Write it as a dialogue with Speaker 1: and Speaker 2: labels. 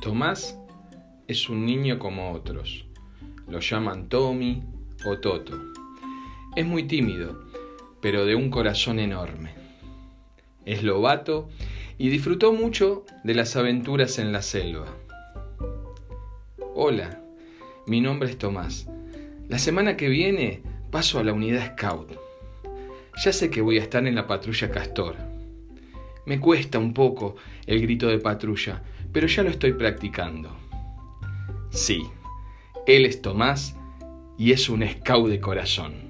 Speaker 1: Tomás es un niño como otros. Lo llaman Tommy o Toto. Es muy tímido, pero de un corazón enorme. Es lobato y disfrutó mucho de las aventuras en la selva. Hola, mi nombre es Tomás. La semana que viene paso a la unidad Scout. Ya sé que voy a estar en la patrulla Castor. Me cuesta un poco el grito de patrulla, pero ya lo estoy practicando. Sí, él es Tomás y es un scout de corazón.